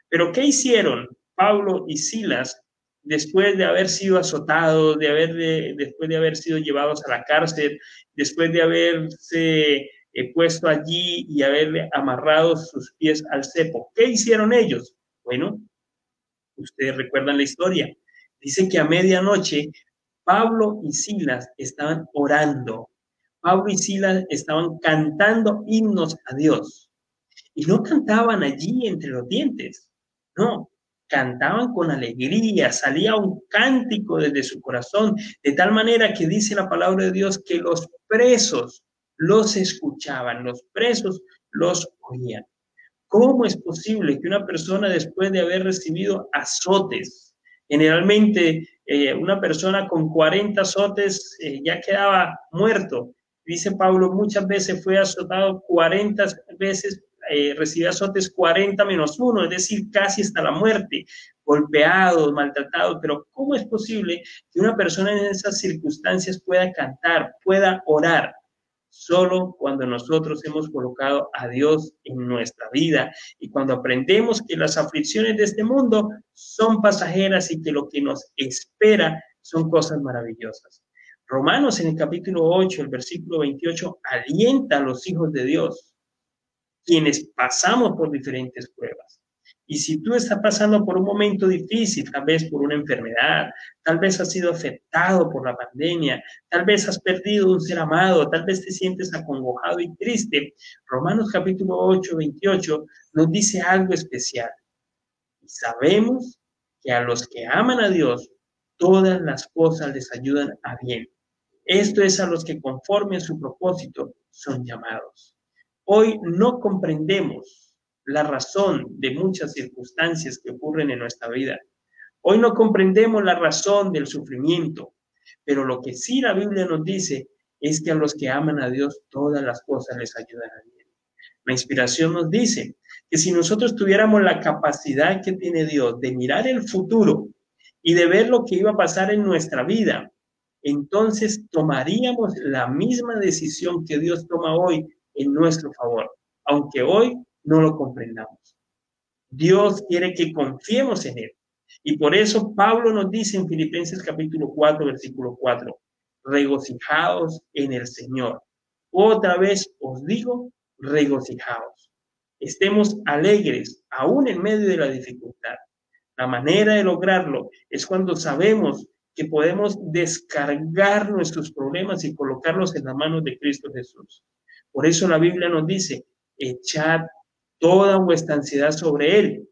Pero ¿qué hicieron Pablo y Silas después de haber sido azotados, de haber, después de haber sido llevados a la cárcel, después de haberse eh, puesto allí y haberle amarrado sus pies al cepo. ¿Qué hicieron ellos? Bueno, ustedes recuerdan la historia. Dice que a medianoche Pablo y Silas estaban orando. Pablo y Silas estaban cantando himnos a Dios. Y no cantaban allí entre los dientes. No, cantaban con alegría, salía un cántico desde su corazón, de tal manera que dice la palabra de Dios que los presos los escuchaban, los presos los oían. ¿Cómo es posible que una persona después de haber recibido azotes, generalmente eh, una persona con 40 azotes eh, ya quedaba muerto? Dice Pablo, muchas veces fue azotado 40 veces eh, recibe azotes 40 menos 1, es decir, casi hasta la muerte, golpeado, maltratado, pero ¿cómo es posible que una persona en esas circunstancias pueda cantar, pueda orar? Solo cuando nosotros hemos colocado a Dios en nuestra vida y cuando aprendemos que las aflicciones de este mundo son pasajeras y que lo que nos espera son cosas maravillosas. Romanos en el capítulo 8, el versículo 28, alienta a los hijos de Dios quienes pasamos por diferentes pruebas. Y si tú estás pasando por un momento difícil, tal vez por una enfermedad, tal vez has sido afectado por la pandemia, tal vez has perdido un ser amado, tal vez te sientes acongojado y triste, Romanos capítulo 8, 28 nos dice algo especial. Y sabemos que a los que aman a Dios, todas las cosas les ayudan a bien. Esto es a los que conforme a su propósito son llamados. Hoy no comprendemos la razón de muchas circunstancias que ocurren en nuestra vida. Hoy no comprendemos la razón del sufrimiento, pero lo que sí la Biblia nos dice es que a los que aman a Dios todas las cosas les ayudan a bien. La inspiración nos dice que si nosotros tuviéramos la capacidad que tiene Dios de mirar el futuro y de ver lo que iba a pasar en nuestra vida, entonces tomaríamos la misma decisión que Dios toma hoy en nuestro favor, aunque hoy no lo comprendamos. Dios quiere que confiemos en Él. Y por eso Pablo nos dice en Filipenses capítulo 4, versículo 4, regocijaos en el Señor. Otra vez os digo, regocijaos. Estemos alegres aún en medio de la dificultad. La manera de lograrlo es cuando sabemos que podemos descargar nuestros problemas y colocarlos en las manos de Cristo Jesús. Por eso la Biblia nos dice, echad toda vuestra ansiedad sobre Él,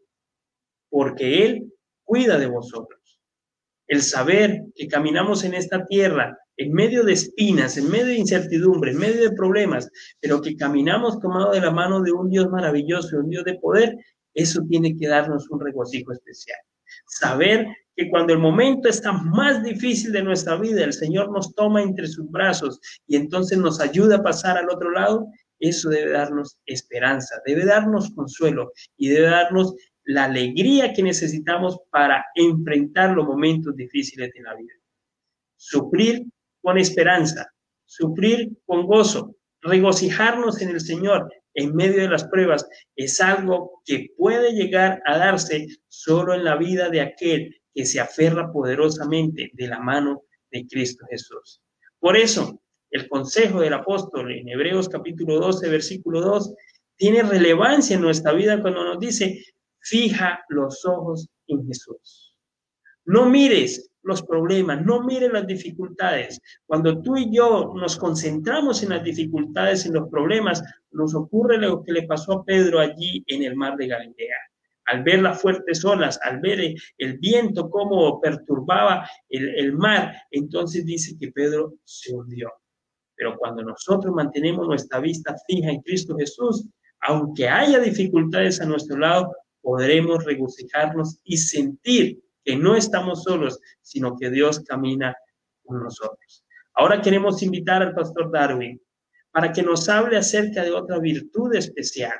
porque Él cuida de vosotros. El saber que caminamos en esta tierra en medio de espinas, en medio de incertidumbre, en medio de problemas, pero que caminamos tomado de la mano de un Dios maravilloso, un Dios de poder, eso tiene que darnos un regocijo especial. Saber que cuando el momento está más difícil de nuestra vida, el Señor nos toma entre sus brazos y entonces nos ayuda a pasar al otro lado, eso debe darnos esperanza, debe darnos consuelo y debe darnos la alegría que necesitamos para enfrentar los momentos difíciles de la vida. Sufrir con esperanza, sufrir con gozo, regocijarnos en el Señor en medio de las pruebas es algo que puede llegar a darse solo en la vida de aquel que se aferra poderosamente de la mano de Cristo Jesús. Por eso, el consejo del apóstol en Hebreos capítulo 12, versículo 2, tiene relevancia en nuestra vida cuando nos dice, fija los ojos en Jesús. No mires los problemas, no mires las dificultades. Cuando tú y yo nos concentramos en las dificultades, en los problemas, nos ocurre lo que le pasó a Pedro allí en el mar de Galilea. Al ver las fuertes olas, al ver el viento cómo perturbaba el, mar, entonces dice que Pedro se hundió. Pero cuando nosotros mantenemos nuestra vista fija en Cristo Jesús, aunque haya dificultades a nuestro lado, podremos regocijarnos y sentir que no estamos solos, sino que Dios camina con nosotros. Ahora queremos invitar al pastor Darwin para que nos hable acerca de otra virtud especial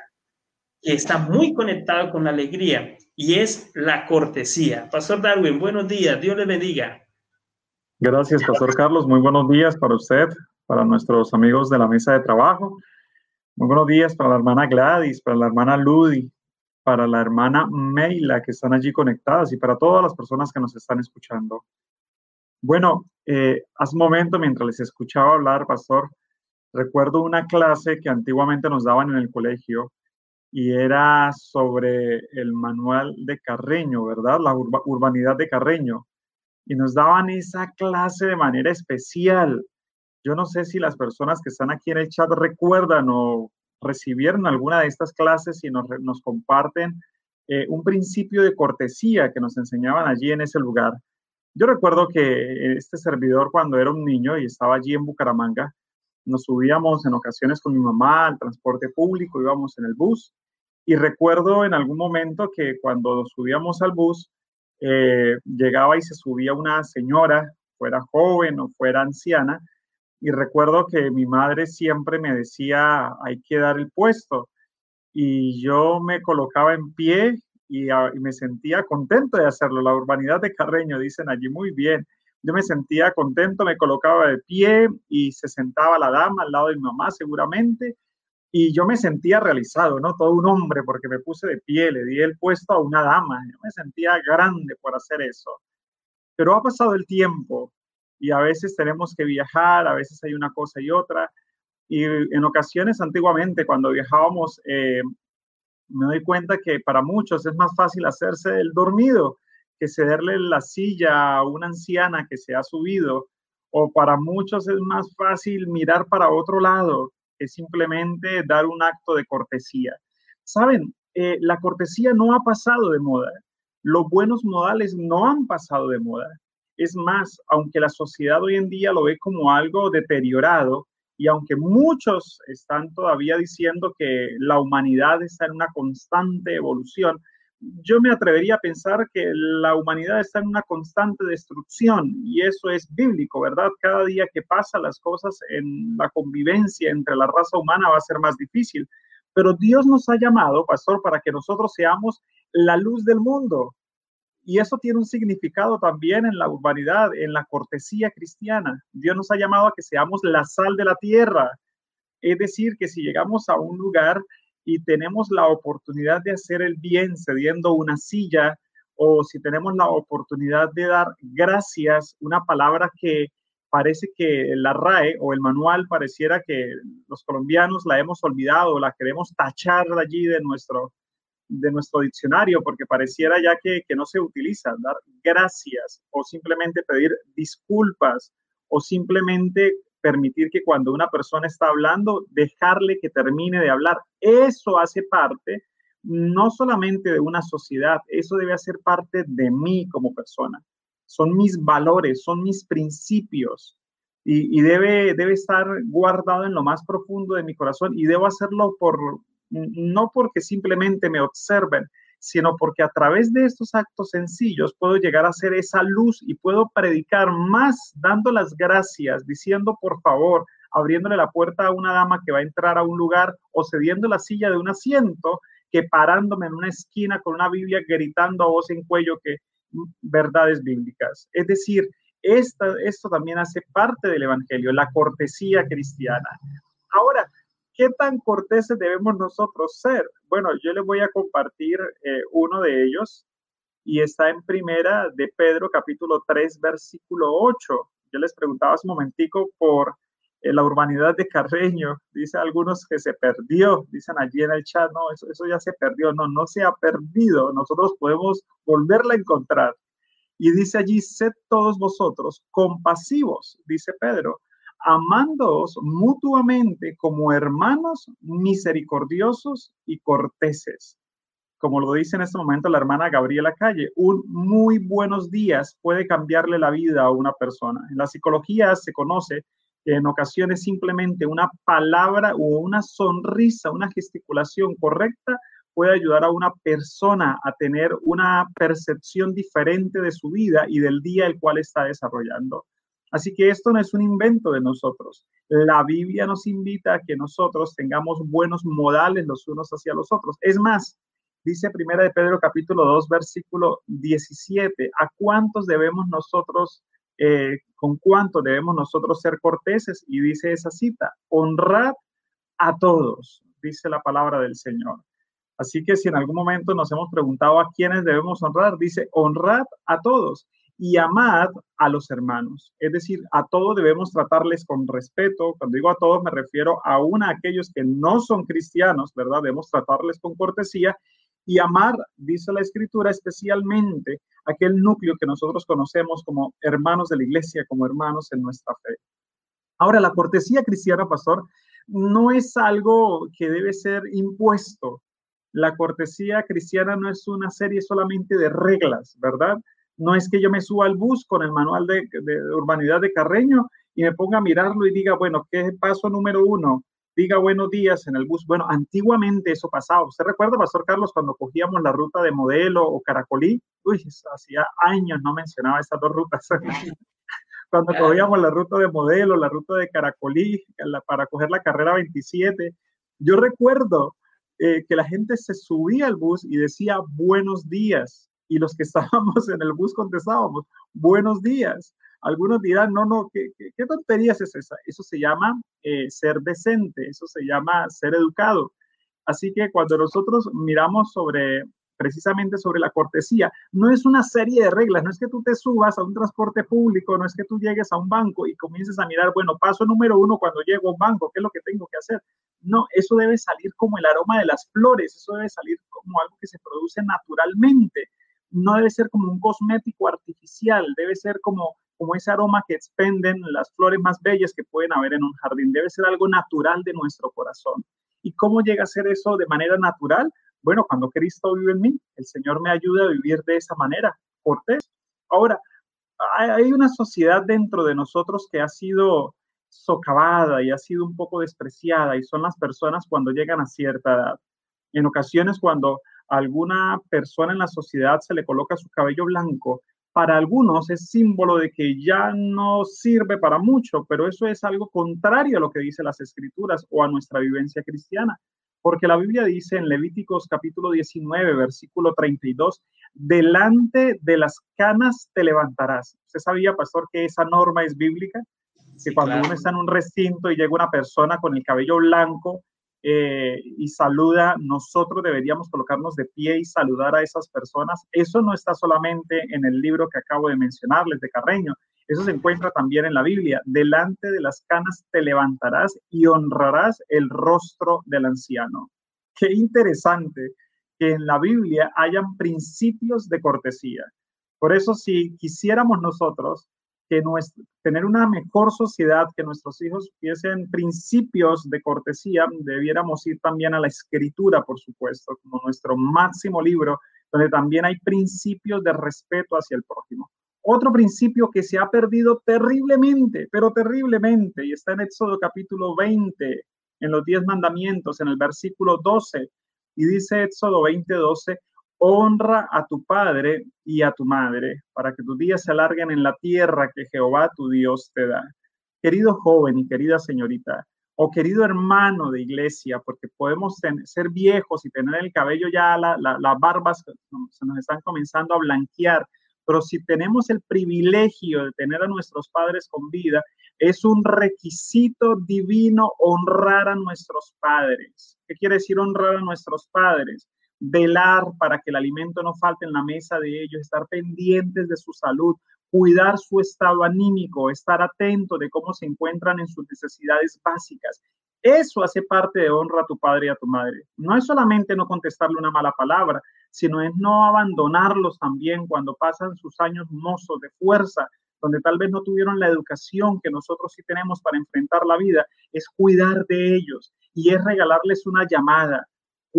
que está muy conectado con la alegría y es la cortesía. Pastor Darwin, buenos días, Dios le bendiga. Gracias, Pastor Carlos. Muy buenos días para usted, para nuestros amigos de la mesa de trabajo. Muy buenos días para la hermana Gladys, para la hermana Ludi, para la hermana Meila que están allí conectadas y para todas las personas que nos están escuchando. Bueno, eh, hace un momento mientras les escuchaba hablar, pastor, recuerdo una clase que antiguamente nos daban en el colegio y era sobre el manual de Carreño, ¿verdad? La urbanidad de Carreño. Y nos daban esa clase de manera especial. Yo no sé si las personas que están aquí en el chat recuerdan o recibieron alguna de estas clases y nos, comparten eh, un principio de cortesía que nos enseñaban allí en ese lugar. Yo recuerdo que este servidor cuando era un niño y estaba allí en Bucaramanga, nos subíamos en ocasiones con mi mamá al transporte público, íbamos en el bus y recuerdo en algún momento que cuando subíamos al bus, eh, llegaba y se subía una señora, fuera joven o fuera anciana, y recuerdo que mi madre siempre me decía, hay que dar el puesto. Y yo me colocaba en pie y, ah, me sentía contento de hacerlo. La urbanidad de Carreño, dicen allí muy bien. Yo me sentía contento, me colocaba de pie y se sentaba la dama al lado de mi mamá seguramente. Y yo me sentía realizado, ¿no? Todo un hombre porque me puse de pie, le di el puesto a una dama. Yo me sentía grande por hacer eso. Pero ha pasado el tiempo y a veces tenemos que viajar, a veces hay una cosa y otra. Y en ocasiones antiguamente, cuando viajábamos, eh, me doy cuenta que para muchos es más fácil hacerse el dormido que cederle la silla a una anciana que se ha subido. O para muchos es más fácil mirar para otro lado que simplemente dar un acto de cortesía. Saben, eh, la cortesía no ha pasado de moda. Los buenos modales no han pasado de moda. Es más, aunque la sociedad hoy en día lo ve como algo deteriorado y aunque muchos están todavía diciendo que la humanidad está en una constante evolución, yo me atrevería a pensar que la humanidad está en una constante destrucción y eso es bíblico, ¿verdad? Cada día que pasa las cosas en la convivencia entre la raza humana va a ser más difícil. Pero Dios nos ha llamado, pastor, para que nosotros seamos la luz del mundo. Y eso tiene un significado también en la urbanidad, en la cortesía cristiana. Dios nos ha llamado a que seamos la sal de la tierra. Es decir, que si llegamos a un lugar y tenemos la oportunidad de hacer el bien cediendo una silla o si tenemos la oportunidad de dar gracias, una palabra que parece que la RAE o el manual pareciera que los colombianos la hemos olvidado, la queremos tachar allí de nuestro, de nuestro diccionario porque pareciera ya que, que no se utiliza, dar gracias o simplemente pedir disculpas o simplemente permitir que cuando una persona está hablando, dejarle que termine de hablar. Eso hace parte no solamente de una sociedad, eso debe hacer parte de mí como persona. Son mis valores, son mis principios y, debe, debe estar guardado en lo más profundo de mi corazón y debo hacerlo por, no porque simplemente me observen, sino porque a través de estos actos sencillos puedo llegar a ser esa luz y puedo predicar más dando las gracias, diciendo por favor, abriéndole la puerta a una dama que va a entrar a un lugar o cediendo la silla de un asiento, que parándome en una esquina con una Biblia gritando a voz en cuello que mm, verdades bíblicas. Es decir, esto también hace parte del Evangelio, la cortesía cristiana. Ahora, ¿qué tan corteses debemos nosotros ser? Bueno, yo les voy a compartir eh, uno de ellos y está en primera de Pedro capítulo 3 versículo 8. Yo les preguntaba hace un momentico por en la urbanidad de Carreño, dice algunos que se perdió, dicen allí en el chat, no, eso, eso ya se perdió, no, no se ha perdido, nosotros podemos volverla a encontrar. Y dice allí, sed todos vosotros compasivos, dice Pedro, amándoos mutuamente como hermanos misericordiosos y corteses. Como lo dice en este momento la hermana Gabriela Calle, un muy buenos días puede cambiarle la vida a una persona. En la psicología se conoce en ocasiones simplemente una palabra o una sonrisa, una gesticulación correcta puede ayudar a una persona a tener una percepción diferente de su vida y del día el cual está desarrollando. Así que esto no es un invento de nosotros. La Biblia nos invita a que nosotros tengamos buenos modales los unos hacia los otros. Es más, dice Primera de Pedro capítulo 2 versículo 17, ¿a cuántos debemos nosotros eh, con cuánto debemos nosotros ser corteses. Y dice esa cita, honrad a todos, dice la palabra del Señor. Así que si en algún momento nos hemos preguntado a quiénes debemos honrar, dice, honrad a todos y amad a los hermanos. Es decir, a todos debemos tratarles con respeto. Cuando digo a todos me refiero aún a aquellos que no son cristianos, ¿verdad? Debemos tratarles con cortesía y amar, dice la escritura, especialmente aquel núcleo que nosotros conocemos como hermanos de la iglesia, como hermanos en nuestra fe. Ahora, la cortesía cristiana, pastor, no es algo que debe ser impuesto. La cortesía cristiana no es una serie solamente de reglas, ¿verdad? No es que yo me suba al bus con el manual de, de urbanidad de Carreño y me ponga a mirarlo y diga, bueno, ¿qué paso número uno? diga buenos días en el bus. Bueno, antiguamente eso pasaba. ¿Usted recuerda, Pastor Carlos, cuando cogíamos la ruta de Modelo o Caracolí? Uy, hacía años no mencionaba estas dos rutas. cuando cogíamos la ruta de Modelo, la ruta de Caracolí, para coger la carrera 27, yo recuerdo eh, que la gente se subía al bus y decía buenos días. Y los que estábamos en el bus contestábamos buenos días. Algunos dirán, no, no, ¿qué, qué, tonterías es esa? Eso se llama eh, ser decente, eso se llama ser educado. Así que cuando nosotros miramos sobre precisamente sobre la cortesía, no es una serie de reglas, no es que tú te subas a un transporte público, no es que tú llegues a un banco y comiences a mirar, bueno, paso número uno cuando llego a un banco, ¿qué es lo que tengo que hacer? No, eso debe salir como el aroma de las flores, eso debe salir como algo que se produce naturalmente, no debe ser como un cosmético artificial, debe ser como como ese aroma que expenden las flores más bellas que pueden haber en un jardín. Debe ser algo natural de nuestro corazón. ¿Y cómo llega a ser eso de manera natural? Bueno, cuando Cristo vive en mí, el Señor me ayuda a vivir de esa manera, cortés. Ahora, hay una sociedad dentro de nosotros que ha sido socavada y ha sido un poco despreciada y son las personas cuando llegan a cierta edad. En ocasiones cuando alguna persona en la sociedad se le coloca su cabello blanco, para algunos es símbolo de que ya no sirve para mucho, pero eso es algo contrario a lo que dice las escrituras o a nuestra vivencia cristiana. porque la Biblia dice en Levíticos capítulo 19, versículo 32, delante de las canas te levantarás. ¿Usted sabía, pastor, que esa norma es bíblica? Que cuando uno está en un recinto y llega una persona con el cabello blanco eh, y saluda, nosotros deberíamos colocarnos de pie y saludar a esas personas. Eso no está solamente en el libro que acabo de mencionarles de Carreño, eso se encuentra también en la Biblia. Delante de las canas te levantarás y honrarás el rostro del anciano. Qué interesante que en la Biblia hayan principios de cortesía. Por eso, si quisiéramos nosotros que tener una mejor sociedad, que nuestros hijos tuviesen principios de cortesía, debiéramos ir también a la escritura, por supuesto, como nuestro máximo libro, donde también hay principios de respeto hacia el prójimo. Otro principio que se ha perdido terriblemente, pero terriblemente, y está en Éxodo capítulo 20, en los diez mandamientos, en el versículo 12, y dice Éxodo 20, 12, honra a tu padre y a tu madre, para que tus días se alarguen en la tierra que Jehová tu Dios te da. Querido joven y querida señorita, o querido hermano de iglesia, porque podemos ser viejos y tener el cabello ya, las la, barbas se nos están comenzando a blanquear, pero si tenemos el privilegio de tener a nuestros padres con vida, es un requisito divino honrar a nuestros padres. ¿Qué quiere decir honrar a nuestros padres? Velar para que el alimento no falte en la mesa de ellos, estar pendientes de su salud, cuidar su estado anímico, estar atento de cómo se encuentran en sus necesidades básicas. Eso hace parte de honra a tu padre y a tu madre. No es solamente no contestarle una mala palabra, sino es no abandonarlos también cuando pasan sus años mozos de fuerza, donde tal vez no tuvieron la educación que nosotros sí tenemos para enfrentar la vida, es cuidar de ellos y es regalarles una llamada.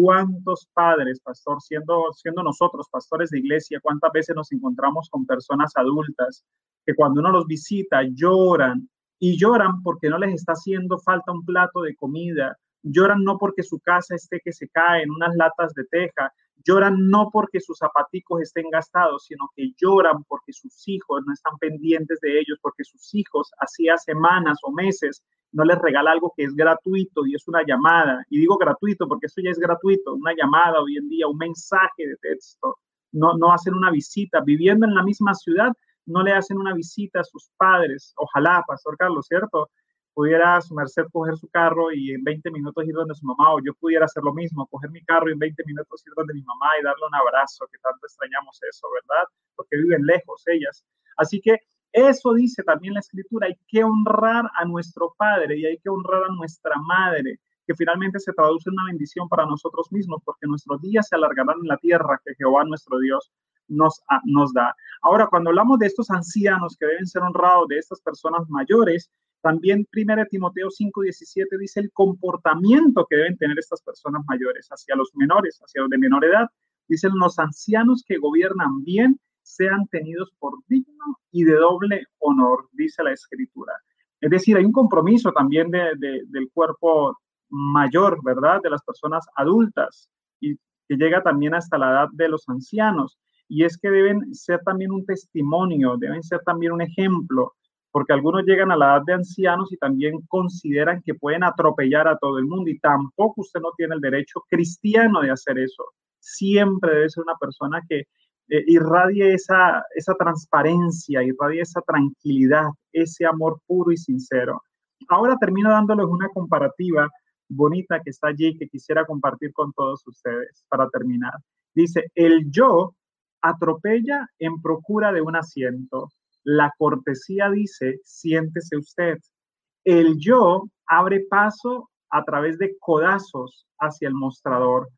¿Cuántos padres, pastor, siendo, siendo nosotros pastores de iglesia, cuántas veces nos encontramos con personas adultas que cuando uno los visita lloran y lloran porque no les está haciendo falta un plato de comida, lloran no porque su casa esté que se cae en unas latas de teja, Lloran no porque sus zapaticos estén gastados, sino que lloran porque sus hijos no están pendientes de ellos, porque sus hijos hacía semanas o meses no les regala algo que es gratuito y es una llamada. Y digo gratuito porque eso ya es gratuito, una llamada hoy en día, un mensaje de texto. No, no hacen una visita. Viviendo en la misma ciudad, no le hacen una visita a sus padres. Ojalá, Pastor Carlos, ¿cierto? Pudiera su merced coger su carro y en 20 minutos ir donde su mamá, o yo pudiera hacer lo mismo, coger mi carro y en 20 minutos ir donde mi mamá y darle un abrazo, que tanto extrañamos eso, ¿verdad? Porque viven lejos ellas. Así que eso dice también la escritura, hay que honrar a nuestro padre y hay que honrar a nuestra madre, que finalmente se traduce en una bendición para nosotros mismos, porque nuestros días se alargarán en la tierra que Jehová nuestro Dios nos, nos da. Ahora, cuando hablamos de estos ancianos que deben ser honrados, de estas personas mayores, también 1 Timoteo 5:17 dice el comportamiento que deben tener estas personas mayores hacia los menores, hacia los de menor edad. Dicen los ancianos que gobiernan bien sean tenidos por digno y de doble honor, dice la escritura. Es decir, hay un compromiso también del cuerpo mayor, ¿verdad? De las personas adultas y que llega también hasta la edad de los ancianos. Y es que deben ser también un testimonio, deben ser también un ejemplo porque algunos llegan a la edad de ancianos y también consideran que pueden atropellar a todo el mundo y tampoco usted no tiene el derecho cristiano de hacer eso. Siempre debe ser una persona que eh, irradie esa, esa transparencia, irradie esa tranquilidad, ese amor puro y sincero. Ahora termino dándoles una comparativa bonita que está allí que quisiera compartir con todos ustedes para terminar. Dice, el yo atropella en procura de un asiento, la cortesía dice, siéntese usted. El yo abre paso a través de codazos hacia el mostrador.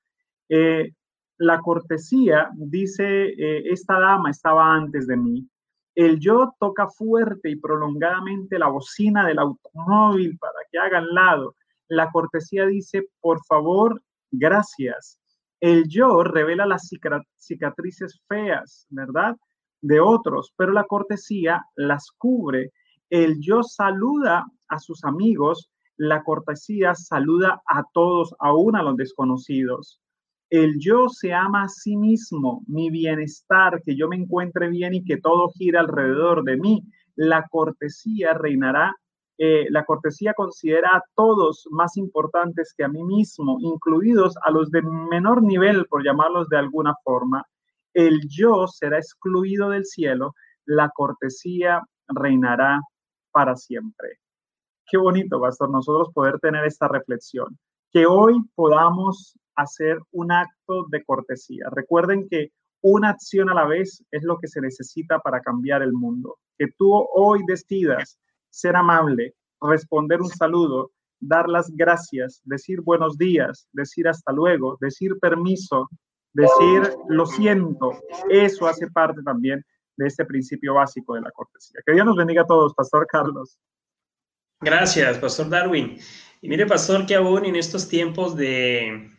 Eh, la cortesía dice, eh, esta dama estaba antes de mí. El yo toca fuerte y prolongadamente la bocina del automóvil para que haga lado. La cortesía dice, por favor, gracias. El yo revela las cicatrices feas, ¿verdad? De otros, pero la cortesía las cubre. El yo saluda a sus amigos, la cortesía saluda a todos, aún a los desconocidos. El yo se ama a sí mismo, mi bienestar, que yo me encuentre bien y que todo gira alrededor de mí. La cortesía reinará eh, la cortesía considera a todos más importantes que a mí mismo, incluidos a los de menor nivel, por llamarlos de alguna forma. El yo será excluido del cielo, la cortesía reinará para siempre. Qué bonito, pastor, nosotros poder tener esta reflexión, que hoy podamos hacer un acto de cortesía. Recuerden que una acción a la vez es lo que se necesita para cambiar el mundo. Que tú hoy decidas ser amable, responder un saludo, dar las gracias, decir buenos días, decir hasta luego, decir permiso, decir lo siento, eso hace parte también de este principio básico de la cortesía. Que Dios nos bendiga a todos, Pastor Carlos. Gracias, Pastor Darwin. Y mire, Pastor, que aún en estos tiempos de,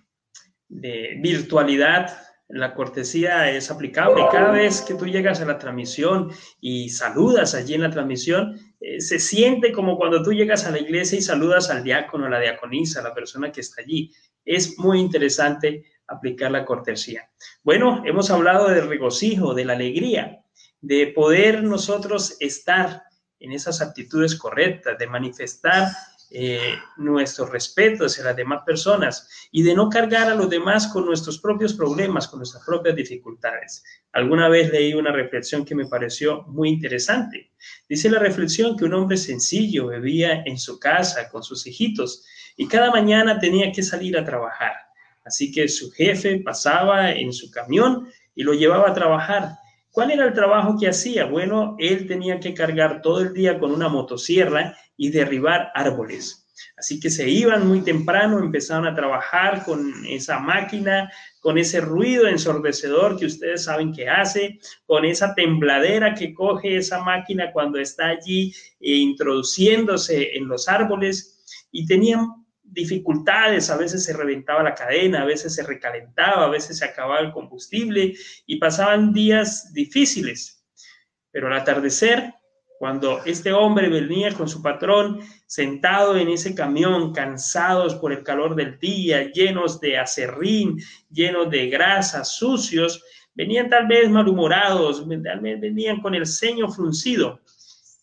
de virtualidad, la cortesía es aplicable. Cada vez que tú llegas a la transmisión y saludas allí en la transmisión, eh, se siente como cuando tú llegas a la iglesia y saludas al diácono, a la diaconisa, a la persona que está allí. Es muy interesante aplicar la cortesía. Bueno, hemos hablado del regocijo, de la alegría, de poder nosotros estar en esas actitudes correctas, de manifestar eh, nuestro respeto hacia las demás personas y de no cargar a los demás con nuestros propios problemas, con nuestras propias dificultades. Alguna vez leí una reflexión que me pareció muy interesante. Dice la reflexión que un hombre sencillo vivía en su casa con sus hijitos y cada mañana tenía que salir a trabajar. Así que su jefe pasaba en su camión y lo llevaba a trabajar. ¿Cuál era el trabajo que hacía? Bueno, él tenía que cargar todo el día con una motosierra y derribar árboles. Así que se iban muy temprano, empezaron a trabajar con esa máquina, con ese ruido ensordecedor que ustedes saben que hace, con esa tembladera que coge esa máquina cuando está allí eh, introduciéndose en los árboles y tenían dificultades, a veces se reventaba la cadena, a veces se recalentaba, a veces se acababa el combustible y pasaban días difíciles. Pero al atardecer cuando este hombre venía con su patrón sentado en ese camión, cansados por el calor del día, llenos de acerrín, llenos de grasa, sucios, venían tal vez malhumorados, tal vez venían con el ceño fruncido.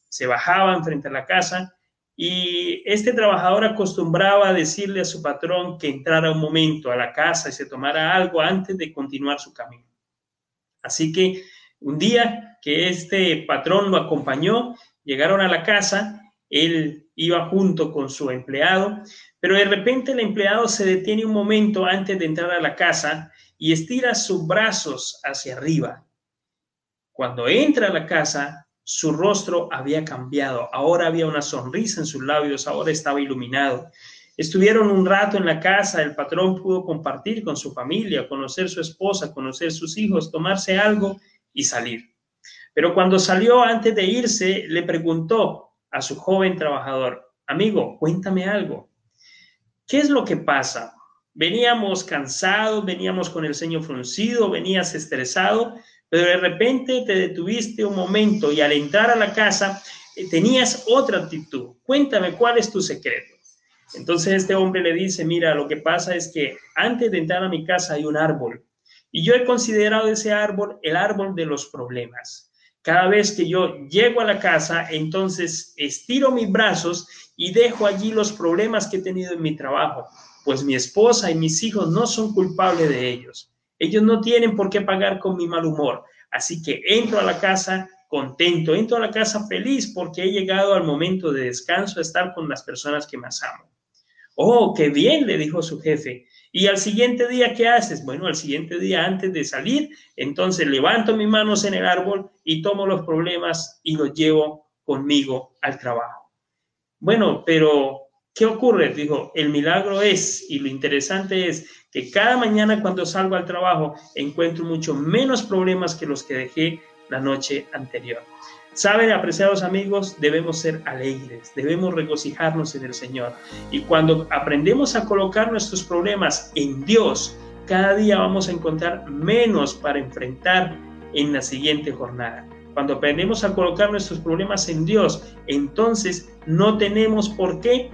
Se bajaban frente a la casa y este trabajador acostumbraba a decirle a su patrón que entrara un momento a la casa y se tomara algo antes de continuar su camino. Así que un día que este patrón lo acompañó, llegaron a la casa, él iba junto con su empleado, pero de repente el empleado se detiene un momento antes de entrar a la casa y estira sus brazos hacia arriba. Cuando entra a la casa, su rostro había cambiado, ahora había una sonrisa en sus labios, ahora estaba iluminado. Estuvieron un rato en la casa, el patrón pudo compartir con su familia, conocer su esposa, conocer sus hijos, tomarse algo y salir. Pero cuando salió antes de irse, le preguntó a su joven trabajador, amigo, cuéntame algo. ¿Qué es lo que pasa? Veníamos cansados, veníamos con el ceño fruncido, venías estresado, pero de repente te detuviste un momento y al entrar a la casa eh, tenías otra actitud. Cuéntame cuál es tu secreto. Entonces este hombre le dice, mira, lo que pasa es que antes de entrar a mi casa hay un árbol y yo he considerado ese árbol el árbol de los problemas. Cada vez que yo llego a la casa, entonces estiro mis brazos y dejo allí los problemas que he tenido en mi trabajo, pues mi esposa y mis hijos no son culpables de ellos. Ellos no tienen por qué pagar con mi mal humor. Así que entro a la casa contento, entro a la casa feliz porque he llegado al momento de descanso, a estar con las personas que más amo. Oh, qué bien, le dijo su jefe. Y al siguiente día, ¿qué haces? Bueno, al siguiente día, antes de salir, entonces levanto mis manos en el árbol y tomo los problemas y los llevo conmigo al trabajo. Bueno, pero ¿qué ocurre? Dijo, el milagro es, y lo interesante es que cada mañana cuando salgo al trabajo encuentro mucho menos problemas que los que dejé la noche anterior. Saben, apreciados amigos, debemos ser alegres, debemos regocijarnos en el Señor. Y cuando aprendemos a colocar nuestros problemas en Dios, cada día vamos a encontrar menos para enfrentar en la siguiente jornada. Cuando aprendemos a colocar nuestros problemas en Dios, entonces no tenemos por qué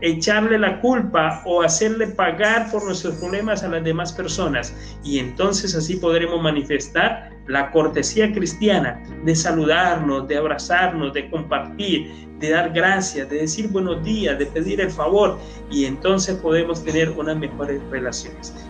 echarle la culpa o hacerle pagar por nuestros problemas a las demás personas. Y entonces así podremos manifestar la cortesía cristiana de saludarnos, de abrazarnos, de compartir, de dar gracias, de decir buenos días, de pedir el favor. Y entonces podemos tener unas mejores relaciones.